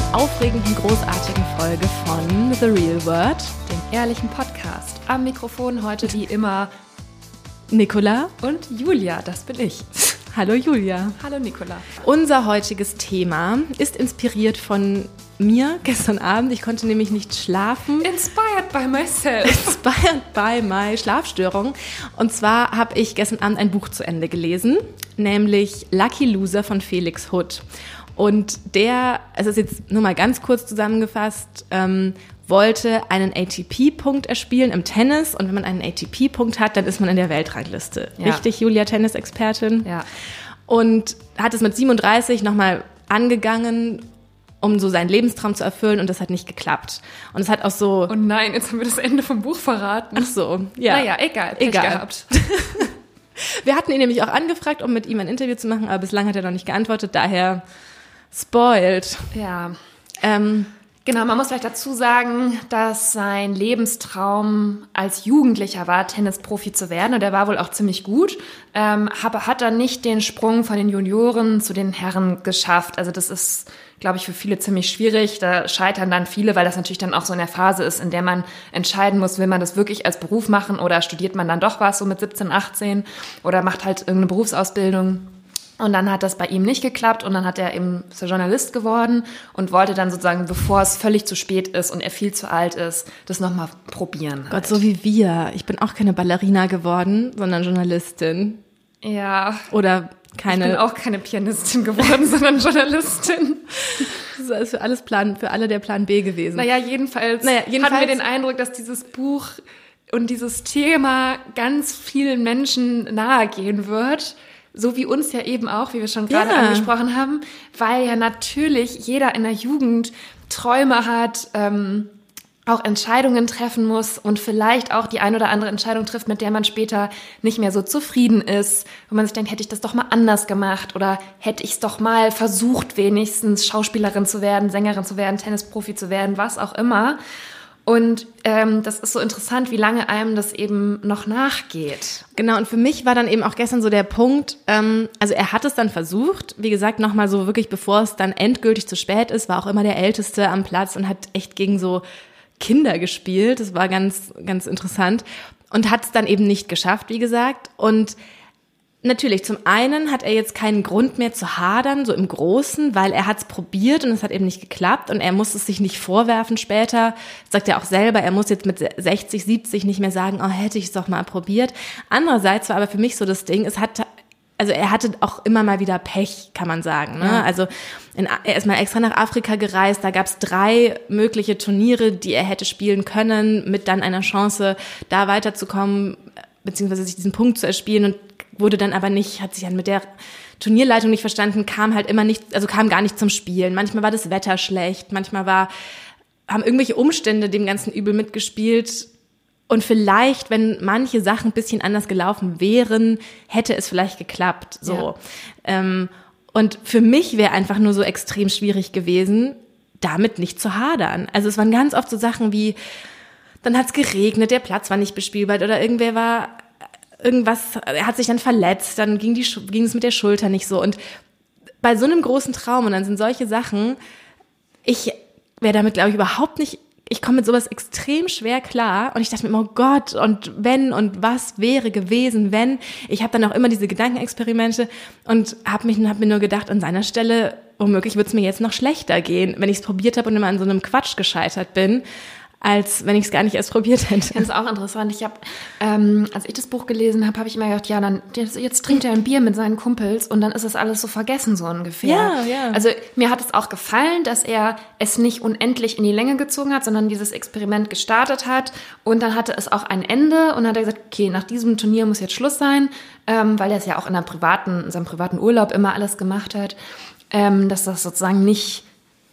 neuen aufregenden, großartigen Folge von The Real Word, dem ehrlichen Podcast. Am Mikrofon heute wie immer Nicola und Julia, das bin ich. Hallo Julia. Hallo Nicola. Unser heutiges Thema ist inspiriert von mir gestern Abend. Ich konnte nämlich nicht schlafen. Inspired by myself. Inspired by my Schlafstörung. Und zwar habe ich gestern Abend ein Buch zu Ende gelesen, nämlich Lucky Loser von Felix Hood. Und der, es ist jetzt nur mal ganz kurz zusammengefasst, ähm, wollte einen ATP-Punkt erspielen im Tennis. Und wenn man einen ATP-Punkt hat, dann ist man in der Weltrangliste. Ja. Richtig, Julia, Tennisexpertin? Ja. Und hat es mit 37 nochmal angegangen um so seinen Lebenstraum zu erfüllen und das hat nicht geklappt. Und es hat auch so. Oh nein, jetzt haben wir das Ende vom Buch verraten. Ach so, ja. Naja, egal. Pech egal. gehabt. wir hatten ihn nämlich auch angefragt, um mit ihm ein Interview zu machen, aber bislang hat er noch nicht geantwortet, daher spoiled. Ja. Ähm, Genau, man muss vielleicht dazu sagen, dass sein Lebenstraum als Jugendlicher war, Tennisprofi zu werden. Und er war wohl auch ziemlich gut, ähm, aber hat dann nicht den Sprung von den Junioren zu den Herren geschafft. Also das ist, glaube ich, für viele ziemlich schwierig. Da scheitern dann viele, weil das natürlich dann auch so in der Phase ist, in der man entscheiden muss, will man das wirklich als Beruf machen oder studiert man dann doch was so mit 17, 18 oder macht halt irgendeine Berufsausbildung. Und dann hat das bei ihm nicht geklappt und dann hat er eben so Journalist geworden und wollte dann sozusagen, bevor es völlig zu spät ist und er viel zu alt ist, das nochmal probieren. Gott, so wie wir. Ich bin auch keine Ballerina geworden, sondern Journalistin. Ja. Oder keine. Ich bin auch keine Pianistin geworden, sondern Journalistin. Das ist für alles Plan, für alle der Plan B gewesen. Naja, jedenfalls, naja, jedenfalls hatten wir den Eindruck, dass dieses Buch und dieses Thema ganz vielen Menschen nahe gehen wird so wie uns ja eben auch, wie wir schon gerade ja. angesprochen haben, weil ja natürlich jeder in der Jugend Träume hat, ähm, auch Entscheidungen treffen muss und vielleicht auch die ein oder andere Entscheidung trifft, mit der man später nicht mehr so zufrieden ist, wo man sich denkt, hätte ich das doch mal anders gemacht oder hätte ich es doch mal versucht, wenigstens Schauspielerin zu werden, Sängerin zu werden, Tennisprofi zu werden, was auch immer. Und ähm, das ist so interessant, wie lange einem das eben noch nachgeht. Genau, und für mich war dann eben auch gestern so der Punkt, ähm, also er hat es dann versucht, wie gesagt, nochmal so wirklich, bevor es dann endgültig zu spät ist, war auch immer der Älteste am Platz und hat echt gegen so Kinder gespielt. Das war ganz, ganz interessant. Und hat es dann eben nicht geschafft, wie gesagt. Und Natürlich, zum einen hat er jetzt keinen Grund mehr zu hadern, so im Großen, weil er hat es probiert und es hat eben nicht geklappt und er muss es sich nicht vorwerfen später. Sagt er auch selber, er muss jetzt mit 60, 70 nicht mehr sagen, oh, hätte ich es doch mal probiert. Andererseits war aber für mich so das Ding, es hat also er hatte auch immer mal wieder Pech, kann man sagen. Ne? Ja. Also in, er ist mal extra nach Afrika gereist, da gab es drei mögliche Turniere, die er hätte spielen können, mit dann einer Chance, da weiterzukommen, beziehungsweise sich diesen Punkt zu erspielen und wurde dann aber nicht, hat sich dann mit der Turnierleitung nicht verstanden, kam halt immer nicht, also kam gar nicht zum Spielen. Manchmal war das Wetter schlecht, manchmal war, haben irgendwelche Umstände dem ganzen Übel mitgespielt. Und vielleicht, wenn manche Sachen ein bisschen anders gelaufen wären, hätte es vielleicht geklappt. So. Ja. Ähm, und für mich wäre einfach nur so extrem schwierig gewesen, damit nicht zu hadern. Also es waren ganz oft so Sachen wie, dann hat es geregnet, der Platz war nicht bespielbar oder irgendwer war irgendwas, er hat sich dann verletzt, dann ging, die, ging es mit der Schulter nicht so. Und bei so einem großen Traum, und dann sind solche Sachen, ich wäre damit, glaube ich, überhaupt nicht, ich komme mit sowas extrem schwer klar. Und ich dachte mir immer, oh Gott, und wenn und was wäre gewesen, wenn. Ich habe dann auch immer diese Gedankenexperimente und habe mich hab mir nur gedacht, an seiner Stelle, womöglich würde es mir jetzt noch schlechter gehen, wenn ich es probiert habe und immer an so einem Quatsch gescheitert bin als wenn ich es gar nicht erst probiert hätte. Das ist auch interessant. Ich habe, ähm, als ich das Buch gelesen habe, habe ich immer gedacht, ja, dann jetzt, jetzt trinkt er ein Bier mit seinen Kumpels und dann ist es alles so vergessen so ungefähr. Ja, ja. Also mir hat es auch gefallen, dass er es nicht unendlich in die Länge gezogen hat, sondern dieses Experiment gestartet hat und dann hatte es auch ein Ende und dann hat er gesagt, okay, nach diesem Turnier muss jetzt Schluss sein, ähm, weil er es ja auch in, einer privaten, in seinem privaten Urlaub immer alles gemacht hat, ähm, dass das sozusagen nicht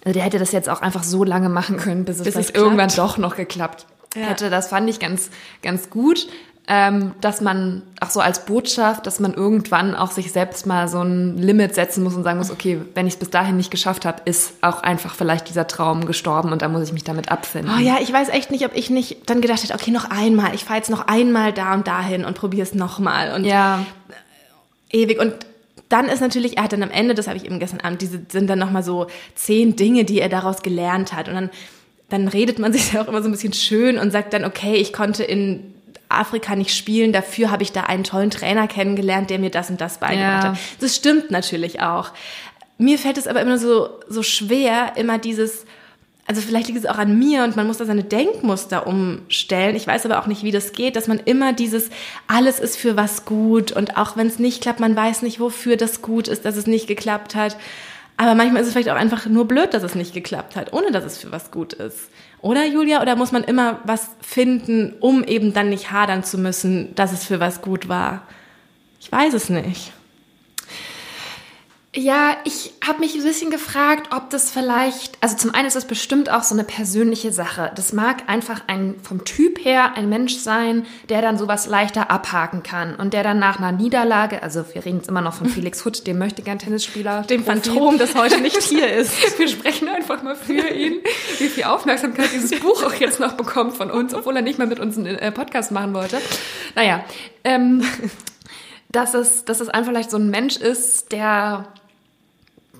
also der hätte das jetzt auch einfach so lange machen können, bis, bis es, irgendwann doch noch geklappt ja. hätte. Das fand ich ganz, ganz gut. Ähm, dass man auch so als Botschaft, dass man irgendwann auch sich selbst mal so ein Limit setzen muss und sagen muss, okay, wenn ich es bis dahin nicht geschafft habe, ist auch einfach vielleicht dieser Traum gestorben und da muss ich mich damit abfinden. Oh ja, ich weiß echt nicht, ob ich nicht dann gedacht hätte, okay, noch einmal, ich fahre jetzt noch einmal da und dahin und probiere es nochmal und ja. ewig und dann ist natürlich, er hat dann am Ende, das habe ich eben gestern Abend, diese sind dann nochmal so zehn Dinge, die er daraus gelernt hat. Und dann, dann redet man sich ja auch immer so ein bisschen schön und sagt dann, okay, ich konnte in Afrika nicht spielen, dafür habe ich da einen tollen Trainer kennengelernt, der mir das und das beigebracht ja. hat. Das stimmt natürlich auch. Mir fällt es aber immer so, so schwer, immer dieses, also vielleicht liegt es auch an mir und man muss da seine Denkmuster umstellen. Ich weiß aber auch nicht, wie das geht, dass man immer dieses, alles ist für was gut und auch wenn es nicht klappt, man weiß nicht, wofür das gut ist, dass es nicht geklappt hat. Aber manchmal ist es vielleicht auch einfach nur blöd, dass es nicht geklappt hat, ohne dass es für was gut ist. Oder Julia? Oder muss man immer was finden, um eben dann nicht hadern zu müssen, dass es für was gut war? Ich weiß es nicht. Ja, ich habe mich ein bisschen gefragt, ob das vielleicht, also zum einen ist das bestimmt auch so eine persönliche Sache. Das mag einfach ein vom Typ her ein Mensch sein, der dann sowas leichter abhaken kann und der dann nach einer Niederlage, also wir reden jetzt immer noch von Felix Hutt, dem möchte gern Tennisspieler, dem Phantom, das heute nicht hier ist. Wir sprechen einfach mal für ihn, wie viel Aufmerksamkeit dieses Buch auch jetzt noch bekommt von uns, obwohl er nicht mehr mit uns einen äh, Podcast machen wollte. Naja, ähm, dass es, dass es einfach vielleicht so ein Mensch ist, der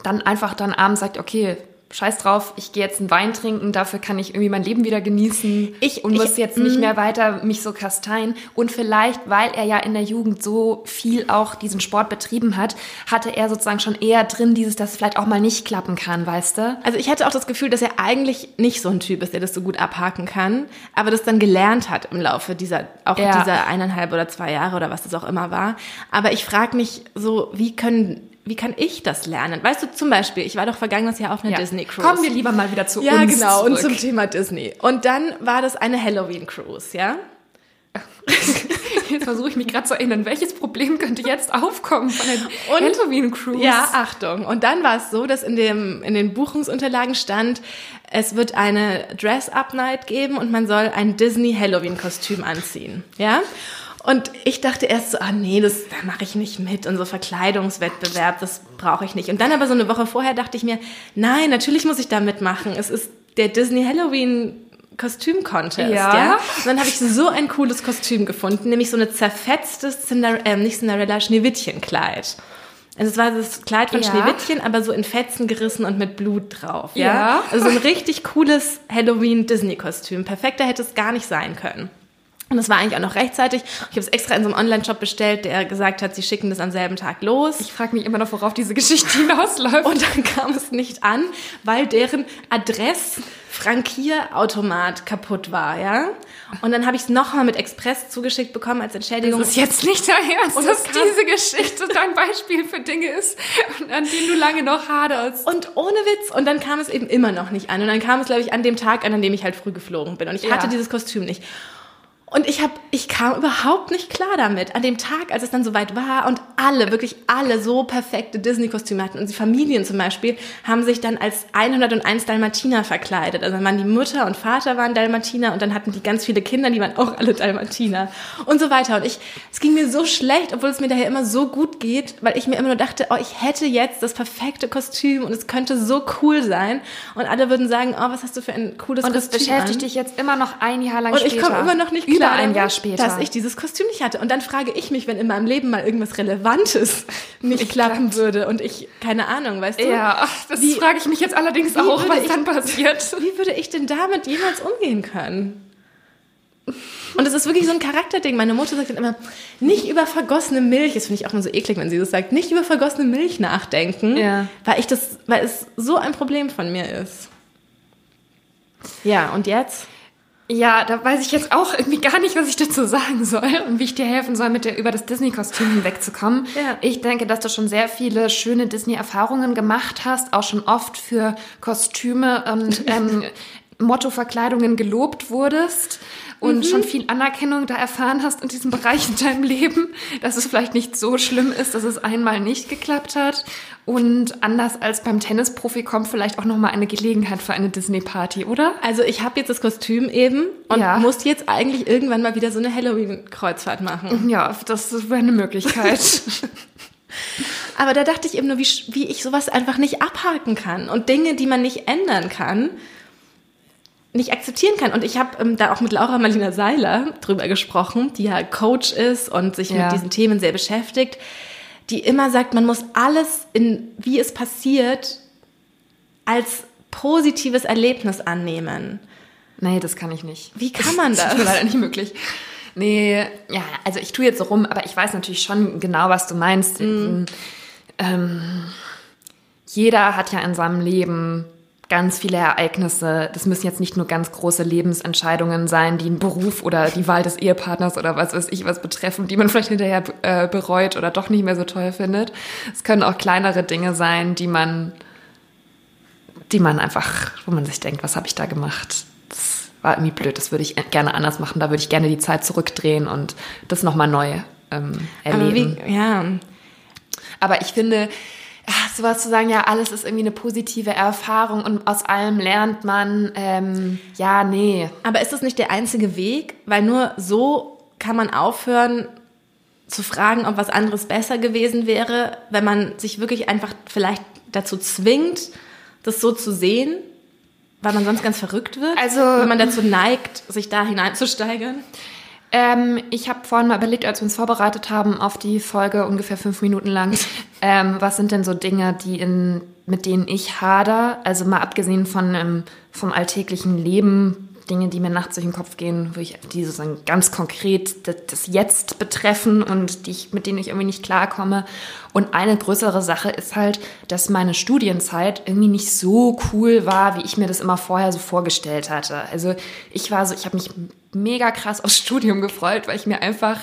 dann einfach dann abends sagt, okay, scheiß drauf, ich gehe jetzt einen Wein trinken, dafür kann ich irgendwie mein Leben wieder genießen ich, und ich, muss jetzt nicht mm. mehr weiter mich so kasteien. Und vielleicht, weil er ja in der Jugend so viel auch diesen Sport betrieben hat, hatte er sozusagen schon eher drin dieses, dass vielleicht auch mal nicht klappen kann, weißt du? Also ich hatte auch das Gefühl, dass er eigentlich nicht so ein Typ ist, der das so gut abhaken kann, aber das dann gelernt hat im Laufe dieser, auch ja. dieser eineinhalb oder zwei Jahre oder was das auch immer war. Aber ich frage mich so, wie können wie kann ich das lernen? Weißt du, zum Beispiel, ich war doch vergangenes Jahr auf einer ja. Disney Cruise. Kommen wir lieber mal wieder zu ja, uns. Ja, genau, zurück. und zum Thema Disney. Und dann war das eine Halloween Cruise, ja? Jetzt versuche ich mich gerade zu erinnern, welches Problem könnte jetzt aufkommen von der Halloween Cruise? Ja, Achtung. Und dann war es so, dass in, dem, in den Buchungsunterlagen stand, es wird eine Dress-Up-Night geben und man soll ein Disney-Halloween-Kostüm anziehen. Ja? Und ich dachte erst so, ah nee, das da mache ich nicht mit und so Verkleidungswettbewerb, das brauche ich nicht. Und dann aber so eine Woche vorher dachte ich mir, nein, natürlich muss ich da mitmachen. Es ist der Disney Halloween Kostüm-Contest, ja. ja. Und dann habe ich so ein cooles Kostüm gefunden, nämlich so eine zerfetztes Cinder äh, nicht Cinderella, Schneewittchen-Kleid. Also es war das Kleid von ja. Schneewittchen, aber so in Fetzen gerissen und mit Blut drauf. Ja. ja. Also so ein richtig cooles Halloween-Disney-Kostüm. Perfekter hätte es gar nicht sein können. Und es war eigentlich auch noch rechtzeitig. Ich habe es extra in so einem Online-Shop bestellt, der gesagt hat, sie schicken das am selben Tag los. Ich frage mich immer noch, worauf diese Geschichte hinausläuft. Und dann kam es nicht an, weil deren Adress-Frankierautomat kaputt war, ja. Und dann habe ich es nochmal mit Express zugeschickt bekommen als Entschädigung. Das ist jetzt nicht dein Ernst, und dass diese Geschichte dein Beispiel für Dinge ist, an denen du lange noch haderst. Und ohne Witz. Und dann kam es eben immer noch nicht an. Und dann kam es, glaube ich, an dem Tag an, an dem ich halt früh geflogen bin. Und ich ja. hatte dieses Kostüm nicht. Und ich habe, ich kam überhaupt nicht klar damit. An dem Tag, als es dann soweit war und alle, wirklich alle so perfekte Disney-Kostüme hatten. Und die Familien zum Beispiel haben sich dann als 101 Dalmatiner verkleidet. Also dann waren die Mutter und Vater waren Dalmatiner und dann hatten die ganz viele Kinder, die waren auch alle Dalmatiner und so weiter. Und ich, es ging mir so schlecht, obwohl es mir daher immer so gut geht, weil ich mir immer nur dachte, oh, ich hätte jetzt das perfekte Kostüm und es könnte so cool sein. Und alle würden sagen, oh, was hast du für ein cooles und Kostüm. Und das beschäftigt an? dich jetzt immer noch ein Jahr lang und später. Und ich komme immer noch nicht über ein Jahr später. Dass ich dieses Kostüm nicht hatte. Und dann frage ich mich, wenn in meinem Leben mal irgendwas Relevantes nicht ich klappen würde und ich, keine Ahnung, weißt du? Ja, das wie, frage ich mich jetzt allerdings auch, was ich, dann passiert. Wie würde ich denn damit jemals umgehen können? Und es ist wirklich so ein Charakterding. Meine Mutter sagt dann immer, nicht über vergossene Milch, das finde ich auch immer so eklig, wenn sie das sagt, nicht über vergossene Milch nachdenken, ja. weil ich das, weil es so ein Problem von mir ist. Ja, und jetzt? Ja, da weiß ich jetzt auch irgendwie gar nicht, was ich dazu sagen soll und wie ich dir helfen soll, mit dir über das Disney-Kostüm hinwegzukommen. Ja. Ich denke, dass du schon sehr viele schöne Disney-Erfahrungen gemacht hast, auch schon oft für Kostüme und ähm, Motto-Verkleidungen gelobt wurdest und mhm. schon viel Anerkennung da erfahren hast in diesem Bereich in deinem Leben, dass es vielleicht nicht so schlimm ist, dass es einmal nicht geklappt hat. Und anders als beim Tennisprofi kommt vielleicht auch noch mal eine Gelegenheit für eine Disney-Party, oder? Also ich habe jetzt das Kostüm eben und ja. muss jetzt eigentlich irgendwann mal wieder so eine Halloween-Kreuzfahrt machen. Ja, das wäre eine Möglichkeit. Aber da dachte ich eben nur, wie, wie ich sowas einfach nicht abhaken kann und Dinge, die man nicht ändern kann nicht akzeptieren kann. Und ich habe ähm, da auch mit Laura Marlina Seiler drüber gesprochen, die ja Coach ist und sich ja. mit diesen Themen sehr beschäftigt. die immer sagt, man muss alles in, wie es passiert, als positives Erlebnis annehmen. Nee, das kann ich nicht. Wie kann man das? Das ist leider nicht möglich. Nee, ja, also ich tue jetzt so rum, aber ich weiß natürlich schon genau, was du meinst. Mhm. Ähm, jeder hat ja in seinem Leben ganz viele Ereignisse. Das müssen jetzt nicht nur ganz große Lebensentscheidungen sein, die einen Beruf oder die Wahl des Ehepartners oder was weiß ich was betreffen, die man vielleicht hinterher äh, bereut oder doch nicht mehr so toll findet. Es können auch kleinere Dinge sein, die man, die man einfach, wo man sich denkt, was habe ich da gemacht? Das war irgendwie blöd, das würde ich gerne anders machen. Da würde ich gerne die Zeit zurückdrehen und das nochmal neu ähm, erleben. Aber wie, ja. Aber ich finde, sowas zu sagen, ja, alles ist irgendwie eine positive Erfahrung und aus allem lernt man, ähm, ja, nee. Aber ist das nicht der einzige Weg? Weil nur so kann man aufhören zu fragen, ob was anderes besser gewesen wäre, wenn man sich wirklich einfach vielleicht dazu zwingt, das so zu sehen, weil man sonst ganz verrückt wird. Also, wenn man dazu neigt, sich da hineinzusteigern. Ähm, ich habe vorhin mal überlegt, als wir uns vorbereitet haben auf die Folge, ungefähr fünf Minuten lang, ähm, was sind denn so Dinge, die in, mit denen ich hader? Also mal abgesehen von ähm, vom alltäglichen Leben, Dinge, die mir nachts durch den Kopf gehen, wo ich die sozusagen ganz konkret das, das Jetzt betreffen und die ich, mit denen ich irgendwie nicht klarkomme. Und eine größere Sache ist halt, dass meine Studienzeit irgendwie nicht so cool war, wie ich mir das immer vorher so vorgestellt hatte. Also ich war so, ich habe mich mega krass aufs Studium gefreut, weil ich mir einfach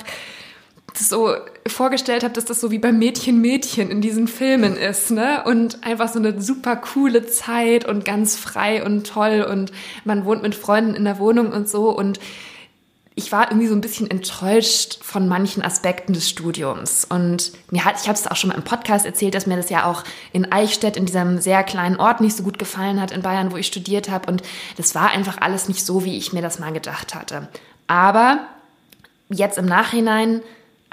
so vorgestellt habe, dass das so wie bei Mädchen Mädchen in diesen Filmen ist, ne? Und einfach so eine super coole Zeit und ganz frei und toll und man wohnt mit Freunden in der Wohnung und so und ich war irgendwie so ein bisschen enttäuscht von manchen Aspekten des Studiums. Und mir hat, ich habe es auch schon mal im Podcast erzählt, dass mir das ja auch in Eichstätt, in diesem sehr kleinen Ort, nicht so gut gefallen hat in Bayern, wo ich studiert habe. Und das war einfach alles nicht so, wie ich mir das mal gedacht hatte. Aber jetzt im Nachhinein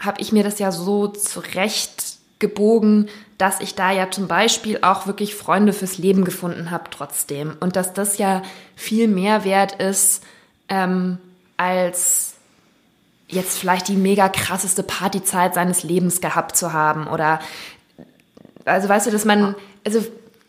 habe ich mir das ja so zurecht gebogen, dass ich da ja zum Beispiel auch wirklich Freunde fürs Leben gefunden habe trotzdem. Und dass das ja viel mehr wert ist, ähm, als jetzt vielleicht die mega krasseste Partyzeit seines Lebens gehabt zu haben. Oder also weißt du, dass man, also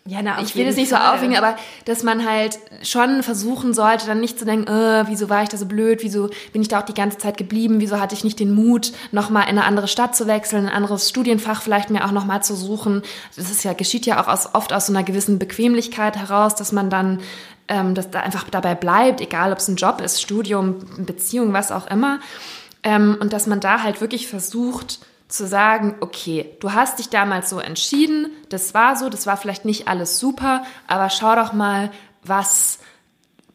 ja, na, ich will es nicht so aufhängen, aber dass man halt schon versuchen sollte, dann nicht zu denken, äh, wieso war ich da so blöd, wieso bin ich da auch die ganze Zeit geblieben, wieso hatte ich nicht den Mut, nochmal in eine andere Stadt zu wechseln, ein anderes Studienfach vielleicht mir auch nochmal zu suchen. Das ist ja, geschieht ja auch aus, oft aus so einer gewissen Bequemlichkeit heraus, dass man dann ähm, dass da einfach dabei bleibt, egal ob es ein Job ist, Studium, Beziehung, was auch immer. Ähm, und dass man da halt wirklich versucht, zu sagen, okay, du hast dich damals so entschieden, das war so, das war vielleicht nicht alles super, aber schau doch mal, was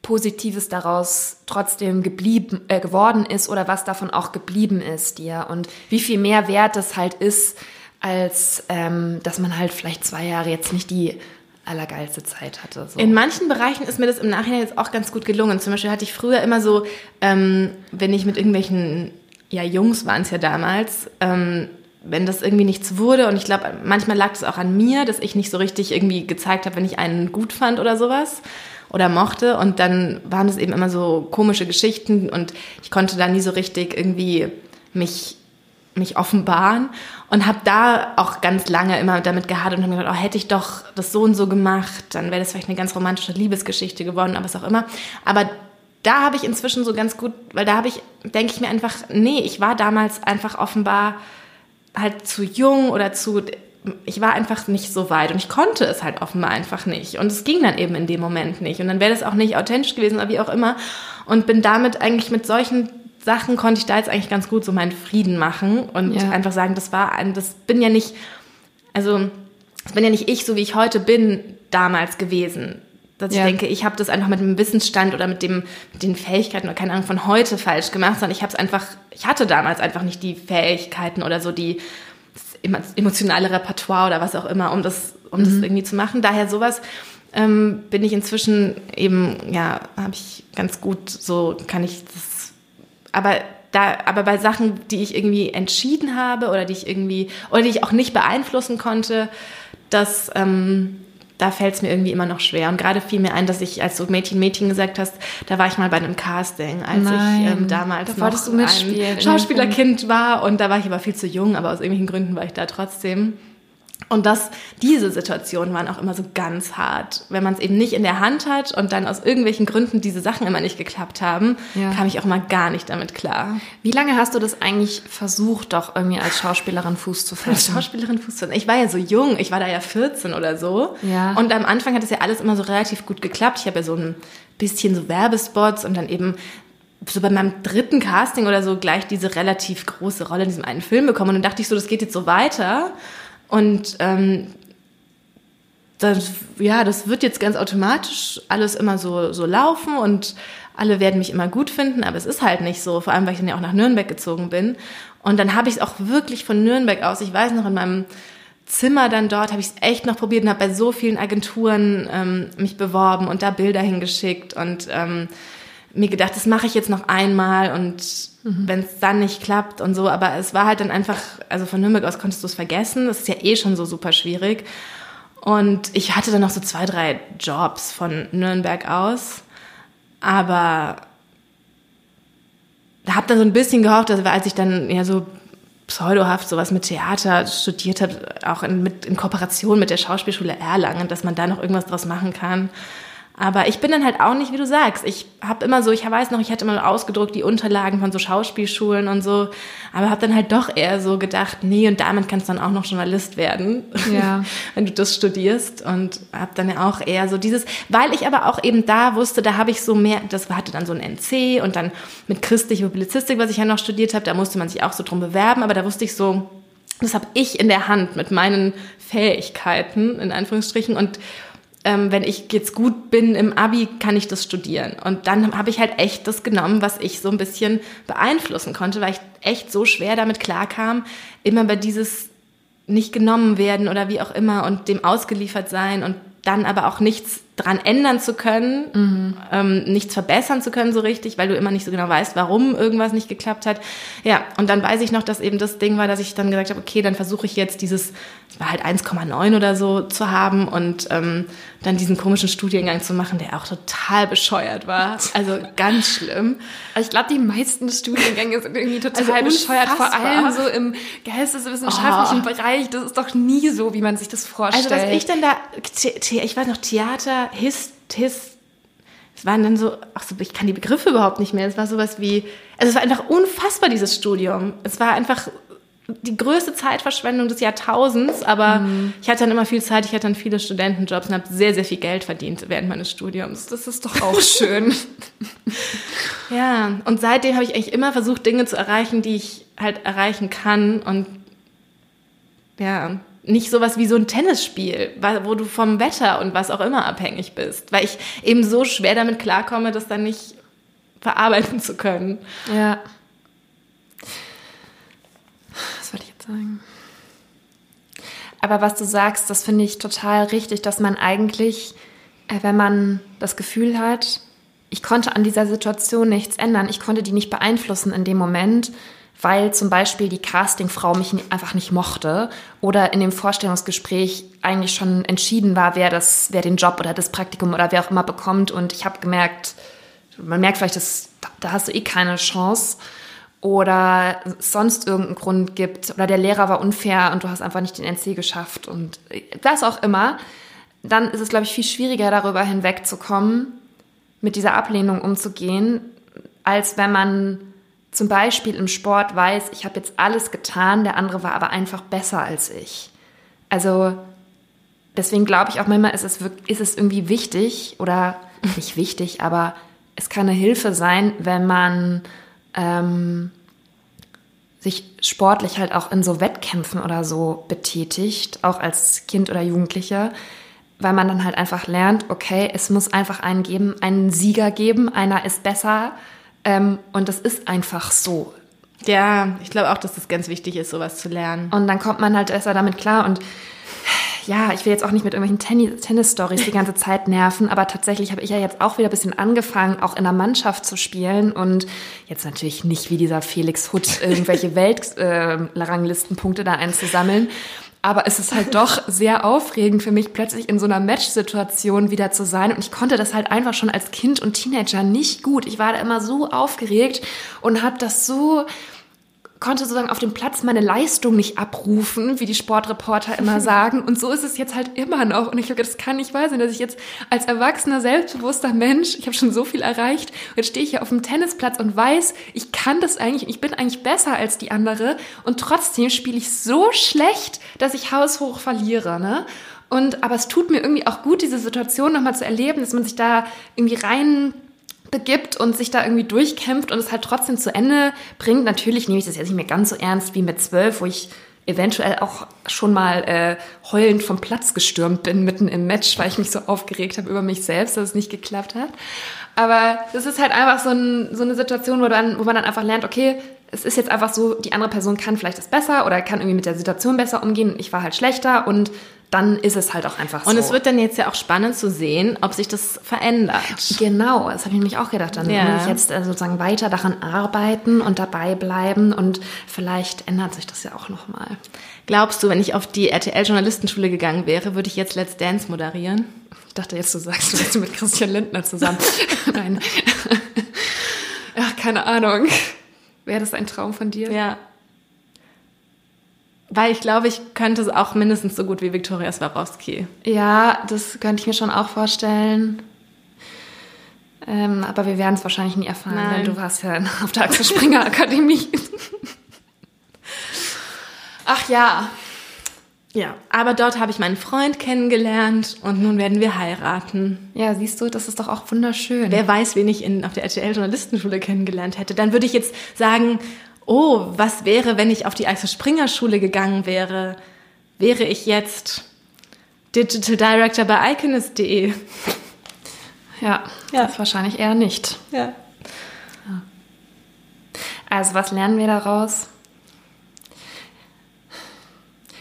Positives daraus trotzdem geblieben, äh, geworden ist oder was davon auch geblieben ist dir und wie viel mehr wert das halt ist, als ähm, dass man halt vielleicht zwei Jahre jetzt nicht die allergeilste Zeit hatte. So. In manchen Bereichen ist mir das im Nachhinein jetzt auch ganz gut gelungen. Zum Beispiel hatte ich früher immer so, ähm, wenn ich mit irgendwelchen ja, Jungs waren es ja damals, ähm, wenn das irgendwie nichts wurde und ich glaube, manchmal lag es auch an mir, dass ich nicht so richtig irgendwie gezeigt habe, wenn ich einen gut fand oder sowas oder mochte und dann waren es eben immer so komische Geschichten und ich konnte da nie so richtig irgendwie mich mich offenbaren und habe da auch ganz lange immer damit gehadert und habe gedacht, oh, hätte ich doch das so und so gemacht, dann wäre das vielleicht eine ganz romantische Liebesgeschichte geworden, aber was auch immer. Aber da habe ich inzwischen so ganz gut, weil da habe ich, denke ich mir einfach, nee, ich war damals einfach offenbar halt zu jung oder zu, ich war einfach nicht so weit und ich konnte es halt offenbar einfach nicht. Und es ging dann eben in dem Moment nicht. Und dann wäre das auch nicht authentisch gewesen oder wie auch immer. Und bin damit eigentlich mit solchen Sachen konnte ich da jetzt eigentlich ganz gut so meinen Frieden machen und ja. einfach sagen, das war ein, das bin ja nicht, also das bin ja nicht ich, so wie ich heute bin, damals gewesen dass ja. ich denke, ich habe das einfach mit dem Wissensstand oder mit, dem, mit den Fähigkeiten oder keine Ahnung von heute falsch gemacht, sondern ich habe es einfach, ich hatte damals einfach nicht die Fähigkeiten oder so die emotionale Repertoire oder was auch immer, um das, um mhm. das irgendwie zu machen. Daher sowas ähm, bin ich inzwischen eben, ja, habe ich ganz gut, so kann ich das, aber da, aber bei Sachen, die ich irgendwie entschieden habe oder die ich irgendwie, oder die ich auch nicht beeinflussen konnte, dass, ähm, da fällt es mir irgendwie immer noch schwer. Und gerade fiel mir ein, dass ich, als du Mädchen, Mädchen gesagt hast, da war ich mal bei einem Casting, als Nein, ich ähm, damals da noch ein Schauspielerkind war. Und da war ich aber viel zu jung, aber aus irgendwelchen Gründen war ich da trotzdem. Und das, diese Situationen waren auch immer so ganz hart. Wenn man es eben nicht in der Hand hat und dann aus irgendwelchen Gründen diese Sachen immer nicht geklappt haben, ja. kam ich auch mal gar nicht damit klar. Wie lange hast du das eigentlich versucht, doch irgendwie als Schauspielerin Fuß zu fassen? Als Schauspielerin Fuß zu fassen. Ich war ja so jung, ich war da ja 14 oder so. Ja. Und am Anfang hat es ja alles immer so relativ gut geklappt. Ich habe ja so ein bisschen so Werbespots und dann eben so bei meinem dritten Casting oder so gleich diese relativ große Rolle in diesem einen Film bekommen. Und dann dachte ich so, das geht jetzt so weiter. Und ähm, das, ja, das wird jetzt ganz automatisch alles immer so, so laufen und alle werden mich immer gut finden, aber es ist halt nicht so, vor allem weil ich dann ja auch nach Nürnberg gezogen bin. Und dann habe ich es auch wirklich von Nürnberg aus, ich weiß noch, in meinem Zimmer dann dort habe ich es echt noch probiert und habe bei so vielen Agenturen ähm, mich beworben und da Bilder hingeschickt und ähm, mir gedacht, das mache ich jetzt noch einmal und mhm. wenn es dann nicht klappt und so, aber es war halt dann einfach, also von Nürnberg aus konntest du es vergessen, das ist ja eh schon so super schwierig. Und ich hatte dann noch so zwei, drei Jobs von Nürnberg aus, aber da habe dann so ein bisschen gehofft, also als ich dann ja so pseudohaft sowas mit Theater studiert habe, auch in, mit, in Kooperation mit der Schauspielschule Erlangen, dass man da noch irgendwas draus machen kann. Aber ich bin dann halt auch nicht, wie du sagst. Ich habe immer so, ich weiß noch, ich hatte mal ausgedruckt die Unterlagen von so Schauspielschulen und so, aber habe dann halt doch eher so gedacht, nee, und damit kannst du dann auch noch Journalist werden, ja. wenn du das studierst. Und habe dann ja auch eher so dieses, weil ich aber auch eben da wusste, da habe ich so mehr, das hatte dann so ein NC und dann mit christlicher Publizistik, was ich ja noch studiert habe, da musste man sich auch so drum bewerben, aber da wusste ich so, das habe ich in der Hand mit meinen Fähigkeiten, in Anführungsstrichen. Und ähm, wenn ich jetzt gut bin im Abi, kann ich das studieren. Und dann habe ich halt echt das genommen, was ich so ein bisschen beeinflussen konnte, weil ich echt so schwer damit klarkam, immer bei dieses nicht genommen werden oder wie auch immer und dem ausgeliefert sein und dann aber auch nichts dran ändern zu können, mhm. ähm, nichts verbessern zu können so richtig, weil du immer nicht so genau weißt, warum irgendwas nicht geklappt hat. Ja, und dann weiß ich noch, dass eben das Ding war, dass ich dann gesagt habe, okay, dann versuche ich jetzt dieses, es war halt 1,9 oder so zu haben und ähm, dann diesen komischen Studiengang zu machen, der auch total bescheuert war. Also ganz schlimm. Also ich glaube, die meisten Studiengänge sind irgendwie total also bescheuert, vor allem so im geisteswissenschaftlichen oh. Bereich. Das ist doch nie so, wie man sich das vorstellt. Also was ich denn da, ich weiß noch, Theater, Hist, Hist, es waren dann so, ach so, ich kann die Begriffe überhaupt nicht mehr. Es war sowas wie, also es war einfach unfassbar, dieses Studium. Es war einfach die größte Zeitverschwendung des Jahrtausends, aber mhm. ich hatte dann immer viel Zeit, ich hatte dann viele Studentenjobs und habe sehr, sehr viel Geld verdient während meines Studiums. Das ist doch auch schön. ja, und seitdem habe ich eigentlich immer versucht, Dinge zu erreichen, die ich halt erreichen kann und ja, nicht sowas wie so ein Tennisspiel, wo du vom Wetter und was auch immer abhängig bist, weil ich eben so schwer damit klarkomme, das dann nicht verarbeiten zu können. Ja. Was wollte ich jetzt sagen? Aber was du sagst, das finde ich total richtig, dass man eigentlich, äh, wenn man das Gefühl hat, ich konnte an dieser Situation nichts ändern, ich konnte die nicht beeinflussen in dem Moment, weil zum Beispiel die Castingfrau mich einfach nicht mochte oder in dem Vorstellungsgespräch eigentlich schon entschieden war, wer das, wer den Job oder das Praktikum oder wer auch immer bekommt. Und ich habe gemerkt, man merkt vielleicht, dass, da hast du eh keine Chance oder sonst irgendeinen Grund gibt oder der Lehrer war unfair und du hast einfach nicht den NC geschafft und was auch immer, dann ist es, glaube ich, viel schwieriger darüber hinwegzukommen, mit dieser Ablehnung umzugehen, als wenn man zum Beispiel im Sport weiß, ich habe jetzt alles getan, der andere war aber einfach besser als ich. Also deswegen glaube ich auch manchmal ist es, ist es irgendwie wichtig oder nicht wichtig, aber es kann eine Hilfe sein, wenn man ähm, sich sportlich halt auch in so Wettkämpfen oder so betätigt, auch als Kind oder Jugendlicher, weil man dann halt einfach lernt, okay, es muss einfach einen geben, einen Sieger geben, einer ist besser ähm, und das ist einfach so. Ja, ich glaube auch, dass das ganz wichtig ist, sowas zu lernen. Und dann kommt man halt besser damit klar. Und ja, ich will jetzt auch nicht mit irgendwelchen Tennis-Stories die ganze Zeit nerven, aber tatsächlich habe ich ja jetzt auch wieder ein bisschen angefangen, auch in der Mannschaft zu spielen und jetzt natürlich nicht wie dieser Felix Hutt irgendwelche Weltranglistenpunkte äh, da einzusammeln. Aber es ist halt doch sehr aufregend für mich, plötzlich in so einer Match-Situation wieder zu sein. Und ich konnte das halt einfach schon als Kind und Teenager nicht gut. Ich war da immer so aufgeregt und habe das so konnte sozusagen auf dem Platz meine Leistung nicht abrufen, wie die Sportreporter immer sagen. Und so ist es jetzt halt immer noch. Und ich glaube, das kann nicht wahr sein, dass ich jetzt als erwachsener, selbstbewusster Mensch, ich habe schon so viel erreicht, und jetzt stehe ich hier auf dem Tennisplatz und weiß, ich kann das eigentlich, ich bin eigentlich besser als die andere. Und trotzdem spiele ich so schlecht, dass ich haushoch verliere. Ne? Und aber es tut mir irgendwie auch gut, diese Situation nochmal zu erleben, dass man sich da irgendwie rein begibt und sich da irgendwie durchkämpft und es halt trotzdem zu Ende bringt. Natürlich nehme ich das jetzt nicht mehr ganz so ernst wie mit zwölf, wo ich eventuell auch schon mal äh, heulend vom Platz gestürmt bin mitten im Match, weil ich mich so aufgeregt habe über mich selbst, dass es nicht geklappt hat. Aber das ist halt einfach so, ein, so eine Situation, wo, dann, wo man dann einfach lernt, okay, es ist jetzt einfach so, die andere Person kann vielleicht das besser oder kann irgendwie mit der Situation besser umgehen. Ich war halt schlechter und dann ist es halt auch einfach so. Und es wird dann jetzt ja auch spannend zu sehen, ob sich das verändert. Genau, das habe ich nämlich auch gedacht. Dann ja. muss ich jetzt äh, sozusagen weiter daran arbeiten und dabei bleiben und vielleicht ändert sich das ja auch nochmal. Glaubst du, wenn ich auf die RTL-Journalistenschule gegangen wäre, würde ich jetzt Let's Dance moderieren? Ich dachte jetzt, du sagst, du bist mit Christian Lindner zusammen. Nein. Ach, keine Ahnung. Wäre das ein Traum von dir? Ja. Weil ich glaube, ich könnte es auch mindestens so gut wie Viktoria Swarovski. Ja, das könnte ich mir schon auch vorstellen. Ähm, aber wir werden es wahrscheinlich nie erfahren, Nein. denn du warst ja auf der Axel Springer Akademie. Ach ja. Ja, aber dort habe ich meinen Freund kennengelernt und nun werden wir heiraten. Ja, siehst du, das ist doch auch wunderschön. Wer weiß, wen ich in, auf der RTL-Journalistenschule kennengelernt hätte. Dann würde ich jetzt sagen, oh, was wäre, wenn ich auf die Axel Springer Schule gegangen wäre? Wäre ich jetzt Digital Director bei Iconist.de? Ja, ja, das wahrscheinlich eher nicht. Ja. Also, was lernen wir daraus?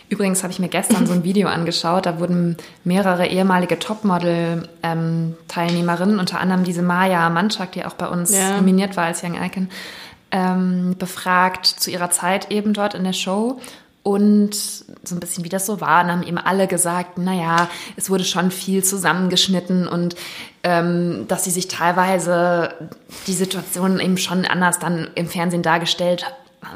Übrigens habe ich mir gestern so ein Video angeschaut, da wurden mehrere ehemalige Topmodel-Teilnehmerinnen, ähm, unter anderem diese Maya Manchak, die auch bei uns ja. nominiert war als Young Icon, ähm, befragt zu ihrer Zeit eben dort in der Show. Und so ein bisschen wie das so war, und haben eben alle gesagt, naja, es wurde schon viel zusammengeschnitten und ähm, dass sie sich teilweise die Situation eben schon anders dann im Fernsehen dargestellt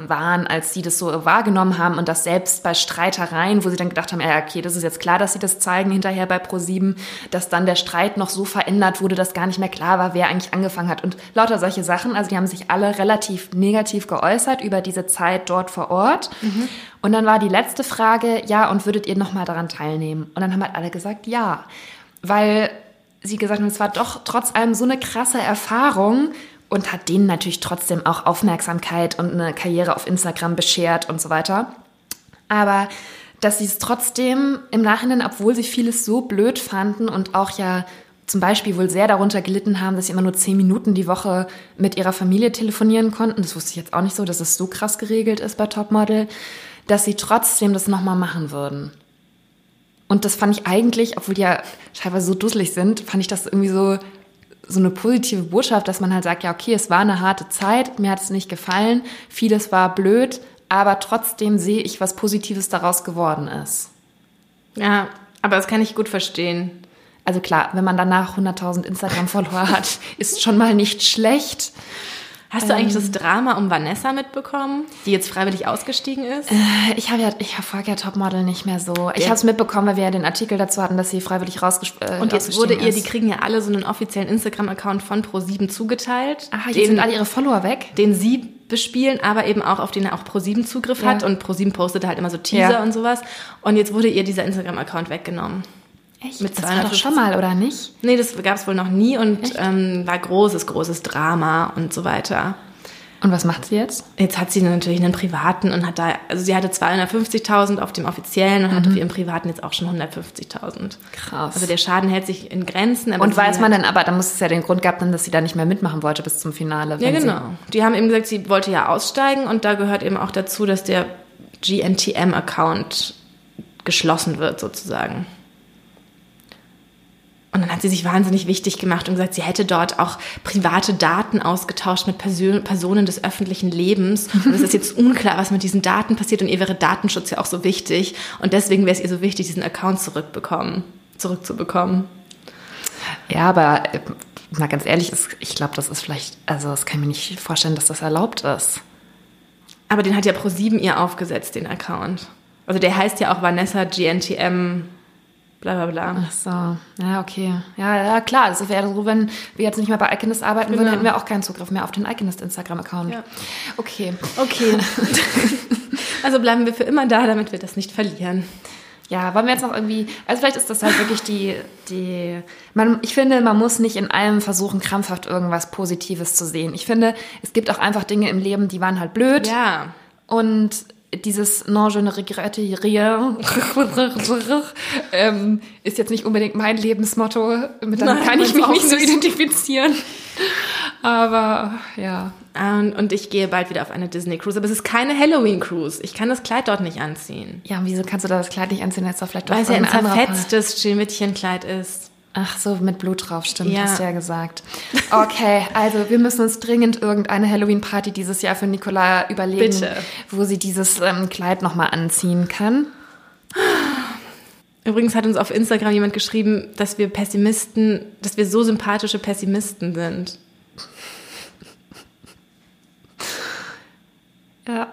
waren, als sie das so wahrgenommen haben und das selbst bei Streitereien, wo sie dann gedacht haben, ja, okay, das ist jetzt klar, dass sie das zeigen hinterher bei Pro7, dass dann der Streit noch so verändert wurde, dass gar nicht mehr klar war, wer eigentlich angefangen hat und lauter solche Sachen. Also die haben sich alle relativ negativ geäußert über diese Zeit dort vor Ort. Mhm. Und dann war die letzte Frage, ja, und würdet ihr nochmal daran teilnehmen? Und dann haben halt alle gesagt, ja, weil sie gesagt haben, es war doch trotz allem so eine krasse Erfahrung und hat denen natürlich trotzdem auch Aufmerksamkeit und eine Karriere auf Instagram beschert und so weiter. Aber dass sie es trotzdem im Nachhinein, obwohl sie vieles so blöd fanden und auch ja zum Beispiel wohl sehr darunter gelitten haben, dass sie immer nur zehn Minuten die Woche mit ihrer Familie telefonieren konnten. Das wusste ich jetzt auch nicht so, dass es so krass geregelt ist bei Topmodel, dass sie trotzdem das nochmal machen würden. Und das fand ich eigentlich, obwohl die ja teilweise so dusselig sind, fand ich das irgendwie so so eine positive Botschaft, dass man halt sagt, ja, okay, es war eine harte Zeit, mir hat es nicht gefallen, vieles war blöd, aber trotzdem sehe ich, was Positives daraus geworden ist. Ja, aber das kann ich gut verstehen. Also klar, wenn man danach 100.000 Instagram-Follower hat, ist schon mal nicht schlecht. Hast du eigentlich das ähm. Drama um Vanessa mitbekommen, die jetzt freiwillig ausgestiegen ist? Äh, ich habe ja, ich verfolge ja Topmodel nicht mehr so. Ja. Ich habe es mitbekommen, weil wir ja den Artikel dazu hatten, dass sie freiwillig rausgestiegen äh, Und jetzt wurde ihr, ist. die kriegen ja alle so einen offiziellen Instagram-Account von Pro7 zugeteilt. Aha, jetzt sind alle ihre Follower weg? Den sie bespielen, aber eben auch auf den er auch Pro7 Zugriff ja. hat und Pro7 postet halt immer so Teaser ja. und sowas. Und jetzt wurde ihr dieser Instagram-Account weggenommen. Echt? Mit das war doch schon mal, oder nicht? Nee, das gab es wohl noch nie und ähm, war großes, großes Drama und so weiter. Und was macht sie jetzt? Jetzt hat sie natürlich einen privaten und hat da, also sie hatte 250.000 auf dem offiziellen und mhm. hat auf ihrem privaten jetzt auch schon 150.000. Krass. Also der Schaden hält sich in Grenzen. und weiß man dann, aber da muss es ja den Grund gehabt haben, dass sie da nicht mehr mitmachen wollte bis zum Finale. Ja, genau. Die haben eben gesagt, sie wollte ja aussteigen und da gehört eben auch dazu, dass der GNTM-Account geschlossen wird sozusagen. Und dann hat sie sich wahnsinnig wichtig gemacht und gesagt, sie hätte dort auch private Daten ausgetauscht mit Persön Personen des öffentlichen Lebens. Und es ist jetzt unklar, was mit diesen Daten passiert und ihr wäre Datenschutz ja auch so wichtig. Und deswegen wäre es ihr so wichtig, diesen Account zurückbekommen, zurückzubekommen. Ja, aber äh, mal ganz ehrlich, ich glaube, das ist vielleicht, also das kann ich mir nicht vorstellen, dass das erlaubt ist. Aber den hat ja Pro7 ihr aufgesetzt, den Account. Also der heißt ja auch Vanessa GNTM bla bla bla. Ach so, ja, okay. Ja, ja klar. Das wäre so, wenn wir jetzt nicht mehr bei Iconist arbeiten genau. würden, hätten wir auch keinen Zugriff mehr auf den Iconist Instagram-Account. Ja. Okay. Okay. also bleiben wir für immer da, damit wir das nicht verlieren. Ja, wollen wir jetzt noch irgendwie, also vielleicht ist das halt wirklich die, die, man, ich finde, man muss nicht in allem versuchen, krampfhaft irgendwas Positives zu sehen. Ich finde, es gibt auch einfach Dinge im Leben, die waren halt blöd. Ja. Und dieses Non, je ne regrette rien ähm, ist jetzt nicht unbedingt mein Lebensmotto. Mit dann kann ich mich nicht so identifizieren. Aber ja. Und, und, ich gehe bald wieder auf eine Disney Cruise. Aber es ist keine Halloween Cruise. Ich kann das Kleid dort nicht anziehen. Ja, und wieso kannst du da das Kleid nicht anziehen? Jetzt doch vielleicht Weil es ja ein zerfetztes Schneewittchenkleid ist. Ach so, mit Blut drauf, stimmt, ja. hast du ja gesagt. Okay, also wir müssen uns dringend irgendeine Halloween-Party dieses Jahr für Nicola überlegen, Bitte. wo sie dieses ähm, Kleid nochmal anziehen kann. Übrigens hat uns auf Instagram jemand geschrieben, dass wir Pessimisten, dass wir so sympathische Pessimisten sind. Ja.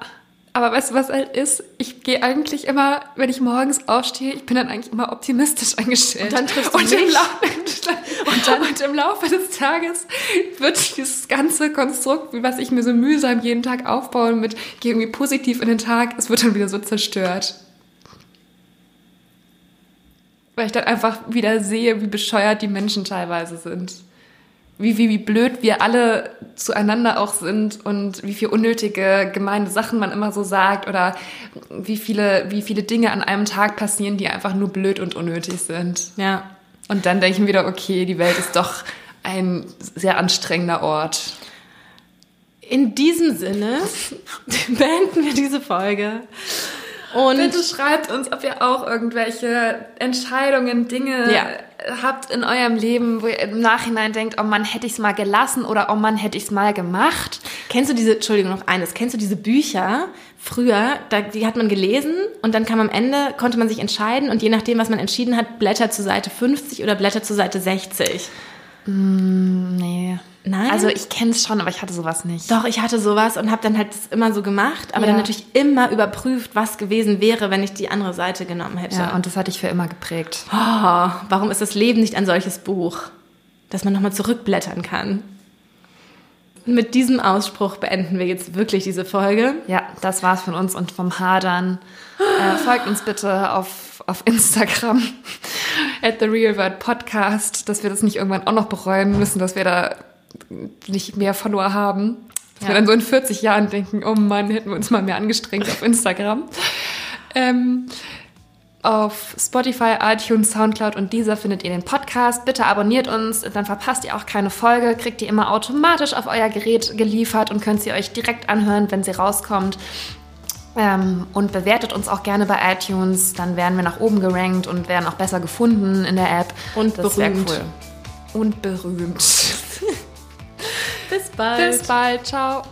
Aber weißt du, was halt ist? Ich gehe eigentlich immer, wenn ich morgens aufstehe, ich bin dann eigentlich immer optimistisch eingestellt. Und dann triffst du und mich. Im und, dann, und im Laufe des Tages wird dieses ganze Konstrukt, was ich mir so mühsam jeden Tag aufbaue, mit gehe irgendwie positiv in den Tag, es wird dann wieder so zerstört. Weil ich dann einfach wieder sehe, wie bescheuert die Menschen teilweise sind wie, wie, wie blöd wir alle zueinander auch sind und wie viel unnötige, gemeine Sachen man immer so sagt oder wie viele, wie viele Dinge an einem Tag passieren, die einfach nur blöd und unnötig sind. Ja. Und dann denke ich mir wieder, okay, die Welt ist doch ein sehr anstrengender Ort. In diesem Sinne beenden wir diese Folge. Und Bitte schreibt uns, ob ihr auch irgendwelche Entscheidungen, Dinge ja. habt in eurem Leben, wo ihr im Nachhinein denkt, oh Mann, hätte ich es mal gelassen oder oh Mann, hätte ich es mal gemacht. Kennst du diese, Entschuldigung, noch eines, kennst du diese Bücher früher, da, die hat man gelesen und dann kam am Ende, konnte man sich entscheiden und je nachdem, was man entschieden hat, Blätter zur Seite 50 oder Blätter zur Seite 60? Mm, nee. Nein. Also ich kenne es schon, aber ich hatte sowas nicht. Doch, ich hatte sowas und habe dann halt das immer so gemacht, aber ja. dann natürlich immer überprüft, was gewesen wäre, wenn ich die andere Seite genommen hätte. Ja, und das hatte ich für immer geprägt. Oh, warum ist das Leben nicht ein solches Buch, dass man nochmal zurückblättern kann? Mit diesem Ausspruch beenden wir jetzt wirklich diese Folge. Ja, das war's von uns und vom Hadern. Äh, folgt uns bitte auf, auf Instagram at the Real World Podcast, dass wir das nicht irgendwann auch noch bereuen müssen, dass wir da nicht mehr Follower haben. Dass ja. wir dann so in 40 Jahren denken, oh Mann, hätten wir uns mal mehr angestrengt auf Instagram. ähm, auf Spotify, iTunes, Soundcloud und dieser findet ihr den Podcast. Bitte abonniert uns, dann verpasst ihr auch keine Folge, kriegt ihr immer automatisch auf euer Gerät geliefert und könnt sie euch direkt anhören, wenn sie rauskommt. Ähm, und bewertet uns auch gerne bei iTunes, dann werden wir nach oben gerankt und werden auch besser gefunden in der App. Und das berühmt. Cool. Und berühmt. Bis bald. Bis bald. Ciao.